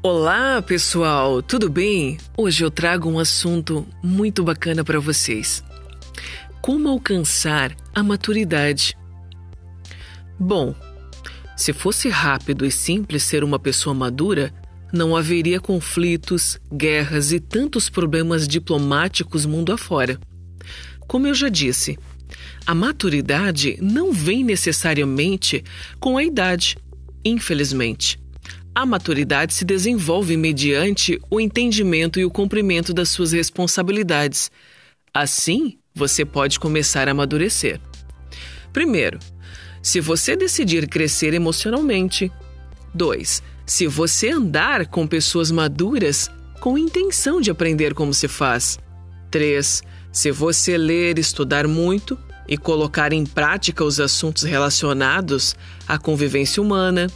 Olá, pessoal, tudo bem? Hoje eu trago um assunto muito bacana para vocês. Como alcançar a maturidade? Bom, se fosse rápido e simples ser uma pessoa madura, não haveria conflitos, guerras e tantos problemas diplomáticos mundo afora. Como eu já disse, a maturidade não vem necessariamente com a idade, infelizmente. A maturidade se desenvolve mediante o entendimento e o cumprimento das suas responsabilidades. Assim, você pode começar a amadurecer. Primeiro, se você decidir crescer emocionalmente. 2. Se você andar com pessoas maduras com intenção de aprender como se faz. 3. Se você ler, estudar muito e colocar em prática os assuntos relacionados à convivência humana.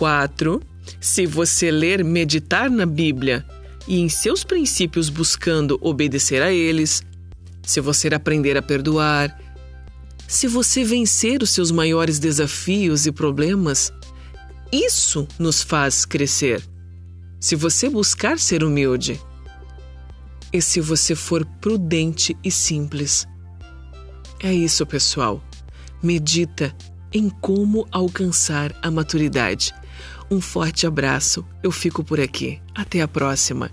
4. Se você ler, meditar na Bíblia e em seus princípios buscando obedecer a eles. Se você aprender a perdoar. Se você vencer os seus maiores desafios e problemas. Isso nos faz crescer. Se você buscar ser humilde. E se você for prudente e simples. É isso, pessoal. Medita em como alcançar a maturidade. Um forte abraço. Eu fico por aqui. Até a próxima.